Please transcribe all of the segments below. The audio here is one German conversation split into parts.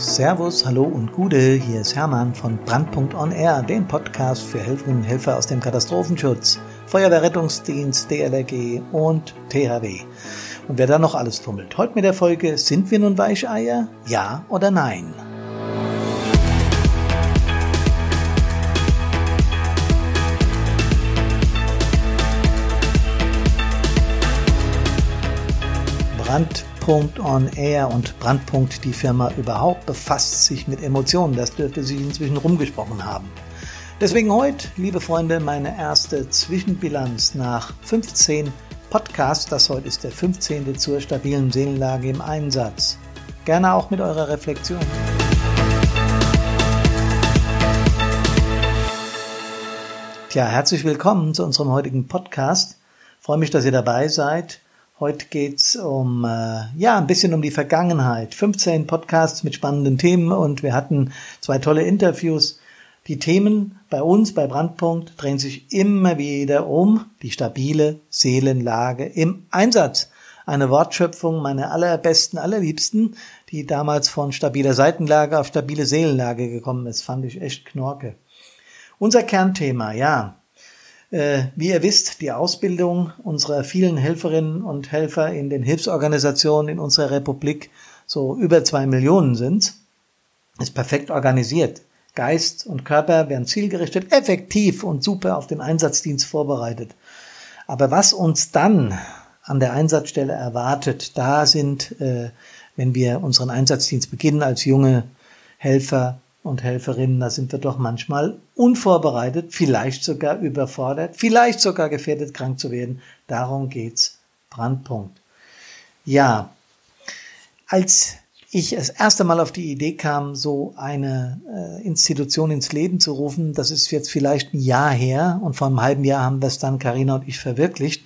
Servus, hallo und Gude, hier ist Hermann von Brandpunkt On Air, dem Podcast für Helferinnen und Helfer aus dem Katastrophenschutz, Feuerwehrrettungsdienst, DLRG und THW. Und wer da noch alles tummelt. Heute mit der Folge, sind wir nun Weicheier? Ja oder nein? Brandpunkt on Air und Brandpunkt die Firma überhaupt befasst sich mit Emotionen. Das dürfte sich inzwischen rumgesprochen haben. Deswegen heute, liebe Freunde, meine erste Zwischenbilanz nach 15 Podcasts. Das heute ist der 15. zur stabilen Seelenlage im Einsatz. Gerne auch mit eurer Reflexion. Tja, herzlich willkommen zu unserem heutigen Podcast. Ich freue mich, dass ihr dabei seid. Heute geht's um äh, ja ein bisschen um die Vergangenheit. 15 Podcasts mit spannenden Themen und wir hatten zwei tolle Interviews. Die Themen bei uns bei Brandpunkt drehen sich immer wieder um die stabile Seelenlage im Einsatz. Eine Wortschöpfung meiner allerbesten, allerliebsten, die damals von stabiler Seitenlage auf stabile Seelenlage gekommen ist, fand ich echt knorke. Unser Kernthema, ja, wie ihr wisst, die Ausbildung unserer vielen Helferinnen und Helfer in den Hilfsorganisationen in unserer Republik, so über zwei Millionen sind, ist perfekt organisiert. Geist und Körper werden zielgerichtet, effektiv und super auf den Einsatzdienst vorbereitet. Aber was uns dann an der Einsatzstelle erwartet, da sind, äh, wenn wir unseren Einsatzdienst beginnen als junge Helfer, und Helferinnen, da sind wir doch manchmal unvorbereitet, vielleicht sogar überfordert, vielleicht sogar gefährdet, krank zu werden. Darum geht's. Brandpunkt. Ja, als ich das erste Mal auf die Idee kam, so eine äh, Institution ins Leben zu rufen, das ist jetzt vielleicht ein Jahr her und vor einem halben Jahr haben das dann Karina und ich verwirklicht.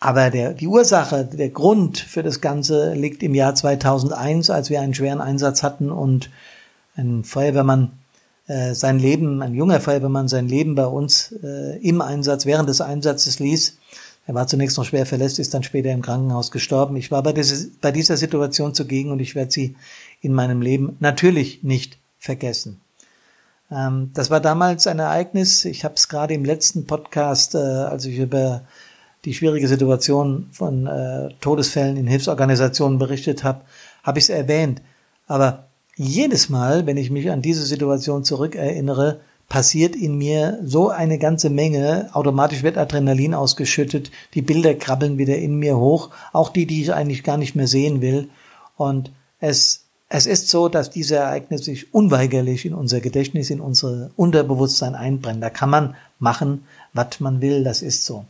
Aber der, die Ursache, der Grund für das Ganze liegt im Jahr 2001, als wir einen schweren Einsatz hatten und ein Feuerwehrmann äh, sein Leben, ein junger Feuerwehrmann sein Leben bei uns äh, im Einsatz, während des Einsatzes ließ. Er war zunächst noch schwer verletzt, ist dann später im Krankenhaus gestorben. Ich war bei, diese, bei dieser Situation zugegen und ich werde sie in meinem Leben natürlich nicht vergessen. Ähm, das war damals ein Ereignis. Ich habe es gerade im letzten Podcast, äh, als ich über die schwierige Situation von äh, Todesfällen in Hilfsorganisationen berichtet habe, habe ich es erwähnt. Aber jedes Mal, wenn ich mich an diese Situation zurückerinnere, passiert in mir so eine ganze Menge. Automatisch wird Adrenalin ausgeschüttet, die Bilder krabbeln wieder in mir hoch, auch die, die ich eigentlich gar nicht mehr sehen will. Und es, es ist so, dass diese Ereignisse sich unweigerlich in unser Gedächtnis, in unser Unterbewusstsein einbrennen. Da kann man machen, was man will, das ist so.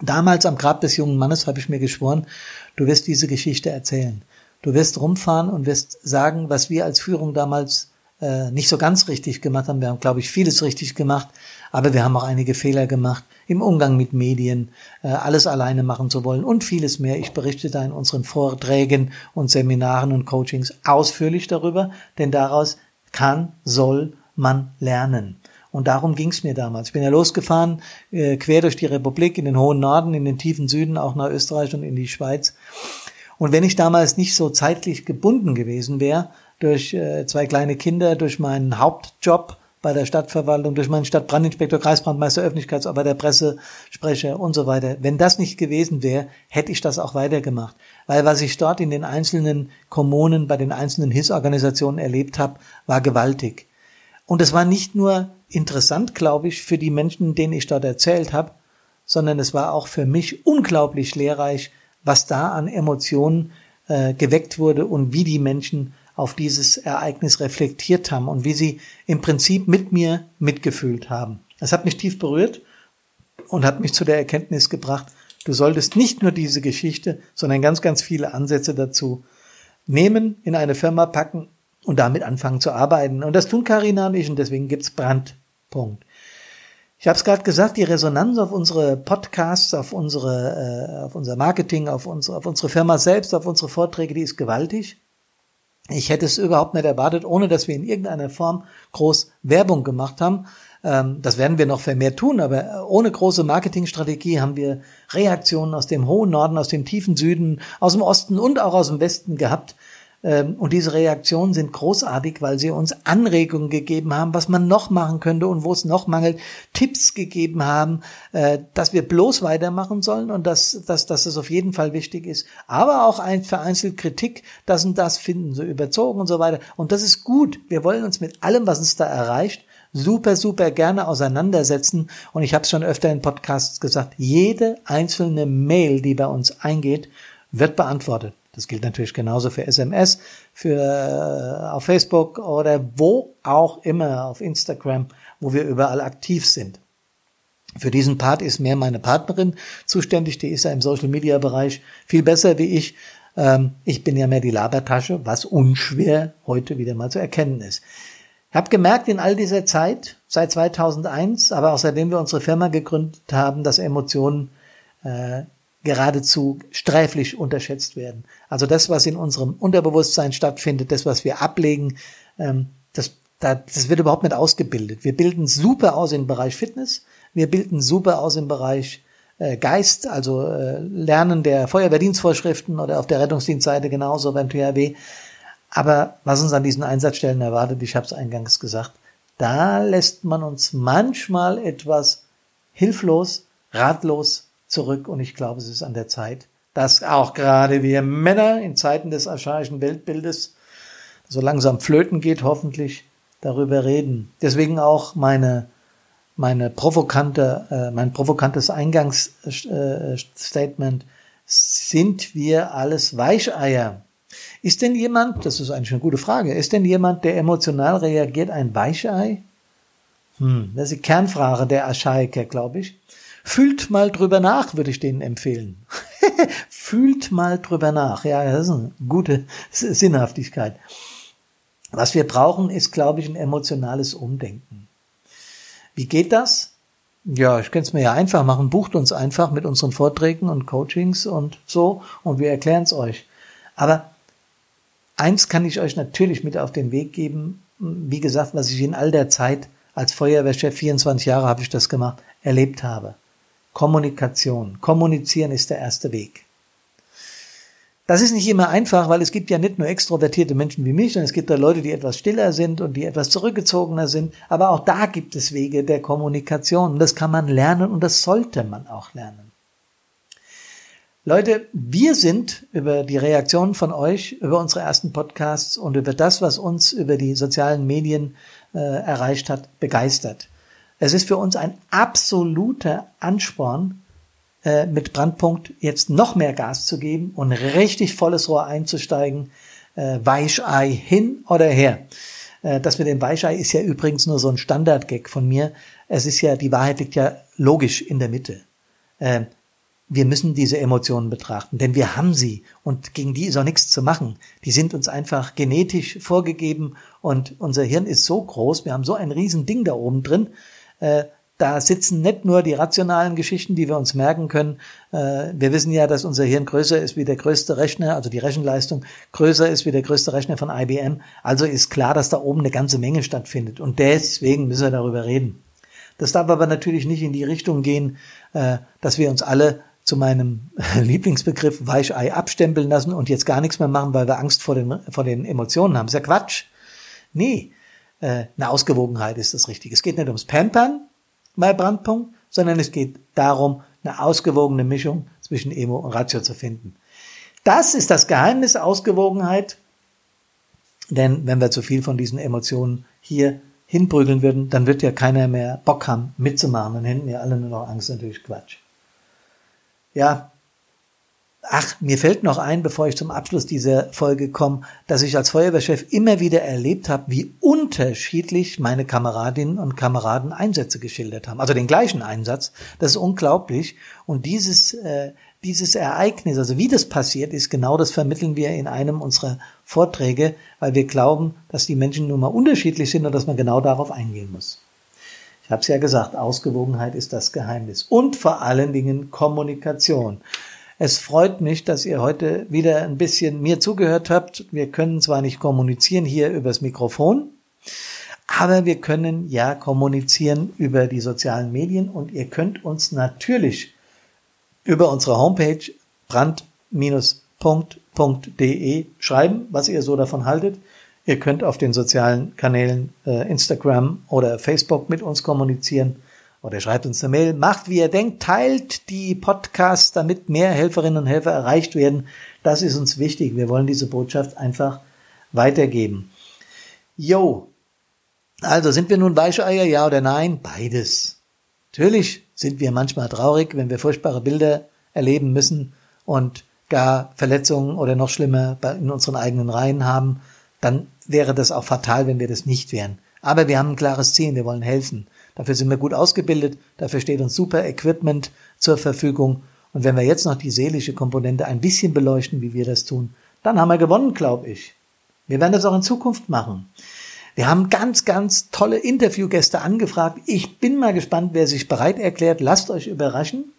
Damals am Grab des jungen Mannes habe ich mir geschworen, du wirst diese Geschichte erzählen. Du wirst rumfahren und wirst sagen, was wir als Führung damals äh, nicht so ganz richtig gemacht haben. Wir haben, glaube ich, vieles richtig gemacht, aber wir haben auch einige Fehler gemacht im Umgang mit Medien, äh, alles alleine machen zu wollen und vieles mehr. Ich berichte da in unseren Vorträgen und Seminaren und Coachings ausführlich darüber, denn daraus kann, soll man lernen. Und darum ging es mir damals. Ich bin ja losgefahren, äh, quer durch die Republik, in den hohen Norden, in den tiefen Süden, auch nach Österreich und in die Schweiz. Und wenn ich damals nicht so zeitlich gebunden gewesen wäre, durch äh, zwei kleine Kinder, durch meinen Hauptjob bei der Stadtverwaltung, durch meinen Stadtbrandinspektor, Kreisbrandmeister, Öffentlichkeitsarbeit, Pressesprecher und so weiter. Wenn das nicht gewesen wäre, hätte ich das auch weitergemacht. Weil was ich dort in den einzelnen Kommunen, bei den einzelnen Hilfsorganisationen erlebt habe, war gewaltig. Und es war nicht nur interessant, glaube ich, für die Menschen, denen ich dort erzählt habe, sondern es war auch für mich unglaublich lehrreich, was da an Emotionen äh, geweckt wurde und wie die Menschen auf dieses Ereignis reflektiert haben und wie sie im Prinzip mit mir mitgefühlt haben. Das hat mich tief berührt und hat mich zu der Erkenntnis gebracht, du solltest nicht nur diese Geschichte, sondern ganz, ganz viele Ansätze dazu nehmen, in eine Firma packen und damit anfangen zu arbeiten. Und das tun Karina und ich und deswegen gibt's Brandpunkt. Ich habe es gerade gesagt, die Resonanz auf unsere Podcasts, auf unsere, äh, auf unser Marketing, auf unsere, auf unsere Firma selbst, auf unsere Vorträge, die ist gewaltig. Ich hätte es überhaupt nicht erwartet, ohne dass wir in irgendeiner Form groß Werbung gemacht haben. Ähm, das werden wir noch vermehrt tun, aber ohne große Marketingstrategie haben wir Reaktionen aus dem hohen Norden, aus dem tiefen Süden, aus dem Osten und auch aus dem Westen gehabt. Ähm, und diese Reaktionen sind großartig, weil sie uns Anregungen gegeben haben, was man noch machen könnte und wo es noch mangelt, Tipps gegeben haben, äh, dass wir bloß weitermachen sollen und dass, dass, dass es auf jeden Fall wichtig ist. Aber auch ein vereinzelt Kritik, das und das finden so überzogen und so weiter. Und das ist gut. Wir wollen uns mit allem, was uns da erreicht, super, super gerne auseinandersetzen. Und ich habe es schon öfter in Podcasts gesagt, jede einzelne Mail, die bei uns eingeht, wird beantwortet. Das gilt natürlich genauso für SMS, für äh, auf Facebook oder wo auch immer auf Instagram, wo wir überall aktiv sind. Für diesen Part ist mehr meine Partnerin zuständig, die ist ja im Social Media Bereich viel besser wie ich. Ähm, ich bin ja mehr die Labertasche, was unschwer heute wieder mal zu erkennen ist. Ich habe gemerkt in all dieser Zeit, seit 2001, aber auch seitdem wir unsere Firma gegründet haben, dass Emotionen äh, geradezu sträflich unterschätzt werden. Also das, was in unserem Unterbewusstsein stattfindet, das, was wir ablegen, ähm, das, das wird überhaupt nicht ausgebildet. Wir bilden super aus im Bereich Fitness, wir bilden super aus im Bereich äh, Geist, also äh, Lernen der Feuerwehrdienstvorschriften oder auf der Rettungsdienstseite genauso beim THW. Aber was uns an diesen Einsatzstellen erwartet, ich habe es eingangs gesagt, da lässt man uns manchmal etwas hilflos, ratlos zurück und ich glaube, es ist an der Zeit, dass auch gerade wir Männer in Zeiten des archaischen Weltbildes so langsam flöten geht, hoffentlich darüber reden. Deswegen auch meine meine provokante, äh, mein provokantes Eingangsstatement, sind wir alles Weicheier? Ist denn jemand, das ist eigentlich eine gute Frage, ist denn jemand, der emotional reagiert, ein Weichei? Hm, das ist die Kernfrage der Archaiker, glaube ich. Fühlt mal drüber nach, würde ich denen empfehlen. Fühlt mal drüber nach. Ja, das ist eine gute Sinnhaftigkeit. Was wir brauchen, ist, glaube ich, ein emotionales Umdenken. Wie geht das? Ja, ich könnte es mir ja einfach machen. Bucht uns einfach mit unseren Vorträgen und Coachings und so und wir erklären es euch. Aber eins kann ich euch natürlich mit auf den Weg geben. Wie gesagt, was ich in all der Zeit als Feuerwehrchef, 24 Jahre habe ich das gemacht, erlebt habe. Kommunikation. Kommunizieren ist der erste Weg. Das ist nicht immer einfach, weil es gibt ja nicht nur extrovertierte Menschen wie mich, sondern es gibt da Leute, die etwas stiller sind und die etwas zurückgezogener sind. Aber auch da gibt es Wege der Kommunikation. Das kann man lernen und das sollte man auch lernen. Leute, wir sind über die Reaktionen von euch, über unsere ersten Podcasts und über das, was uns über die sozialen Medien äh, erreicht hat, begeistert. Es ist für uns ein absoluter Ansporn, äh, mit Brandpunkt jetzt noch mehr Gas zu geben und richtig volles Rohr einzusteigen, äh, Weichei hin oder her. Äh, das mit dem Weichei ist ja übrigens nur so ein Standardgag von mir. Es ist ja, die Wahrheit liegt ja logisch in der Mitte. Äh, wir müssen diese Emotionen betrachten, denn wir haben sie und gegen die ist auch nichts zu machen. Die sind uns einfach genetisch vorgegeben und unser Hirn ist so groß, wir haben so ein riesen Ding da oben drin, äh, da sitzen nicht nur die rationalen Geschichten, die wir uns merken können. Äh, wir wissen ja, dass unser Hirn größer ist wie der größte Rechner, also die Rechenleistung größer ist wie der größte Rechner von IBM. Also ist klar, dass da oben eine ganze Menge stattfindet. Und deswegen müssen wir darüber reden. Das darf aber natürlich nicht in die Richtung gehen, äh, dass wir uns alle zu meinem Lieblingsbegriff Weichei abstempeln lassen und jetzt gar nichts mehr machen, weil wir Angst vor den, vor den Emotionen haben. Das ist ja Quatsch. Nee, äh, eine Ausgewogenheit ist das Richtige. Es geht nicht ums Pampern bei Brandpunkt, sondern es geht darum, eine ausgewogene Mischung zwischen Emo und Ratio zu finden. Das ist das Geheimnis Ausgewogenheit, denn wenn wir zu viel von diesen Emotionen hier hinprügeln würden, dann wird ja keiner mehr Bock haben mitzumachen, dann hätten wir alle nur noch Angst, natürlich Quatsch. Ja, Ach, mir fällt noch ein, bevor ich zum Abschluss dieser Folge komme, dass ich als Feuerwehrchef immer wieder erlebt habe, wie unterschiedlich meine Kameradinnen und Kameraden Einsätze geschildert haben. Also den gleichen Einsatz. Das ist unglaublich. Und dieses, äh, dieses Ereignis, also wie das passiert ist, genau das vermitteln wir in einem unserer Vorträge, weil wir glauben, dass die Menschen nun mal unterschiedlich sind und dass man genau darauf eingehen muss. Ich habe es ja gesagt, Ausgewogenheit ist das Geheimnis. Und vor allen Dingen Kommunikation. Es freut mich, dass ihr heute wieder ein bisschen mir zugehört habt. Wir können zwar nicht kommunizieren hier übers Mikrofon, aber wir können ja kommunizieren über die sozialen Medien und ihr könnt uns natürlich über unsere Homepage brand-punkt brand.de schreiben, was ihr so davon haltet. Ihr könnt auf den sozialen Kanälen äh, Instagram oder Facebook mit uns kommunizieren oder schreibt uns eine Mail. Macht, wie ihr denkt, teilt die Podcasts, damit mehr Helferinnen und Helfer erreicht werden. Das ist uns wichtig. Wir wollen diese Botschaft einfach weitergeben. Jo, also sind wir nun Weicheier, ja oder nein? Beides. Natürlich sind wir manchmal traurig, wenn wir furchtbare Bilder erleben müssen und gar Verletzungen oder noch schlimmer in unseren eigenen Reihen haben, dann wäre das auch fatal, wenn wir das nicht wären. Aber wir haben ein klares Ziel, wir wollen helfen. Dafür sind wir gut ausgebildet, dafür steht uns super Equipment zur Verfügung. Und wenn wir jetzt noch die seelische Komponente ein bisschen beleuchten, wie wir das tun, dann haben wir gewonnen, glaube ich. Wir werden das auch in Zukunft machen. Wir haben ganz, ganz tolle Interviewgäste angefragt. Ich bin mal gespannt, wer sich bereit erklärt. Lasst euch überraschen.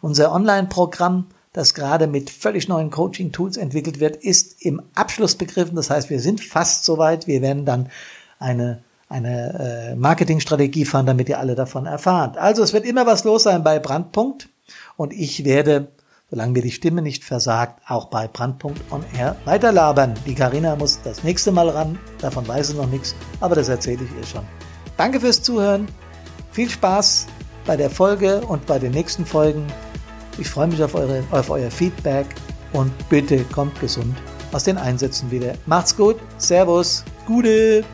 Unser Online-Programm, das gerade mit völlig neuen Coaching-Tools entwickelt wird, ist im Abschluss begriffen. Das heißt, wir sind fast soweit. Wir werden dann eine, eine äh, Marketingstrategie fahren, damit ihr alle davon erfahrt. Also es wird immer was los sein bei Brandpunkt. Und ich werde solange mir die Stimme nicht versagt, auch bei Brandpunkt on Air weiterlabern. Die Karina muss das nächste Mal ran, davon weiß sie noch nichts, aber das erzähle ich ihr schon. Danke fürs Zuhören, viel Spaß bei der Folge und bei den nächsten Folgen. Ich freue mich auf, eure, auf euer Feedback und bitte kommt gesund aus den Einsätzen wieder. Macht's gut, Servus, Gute!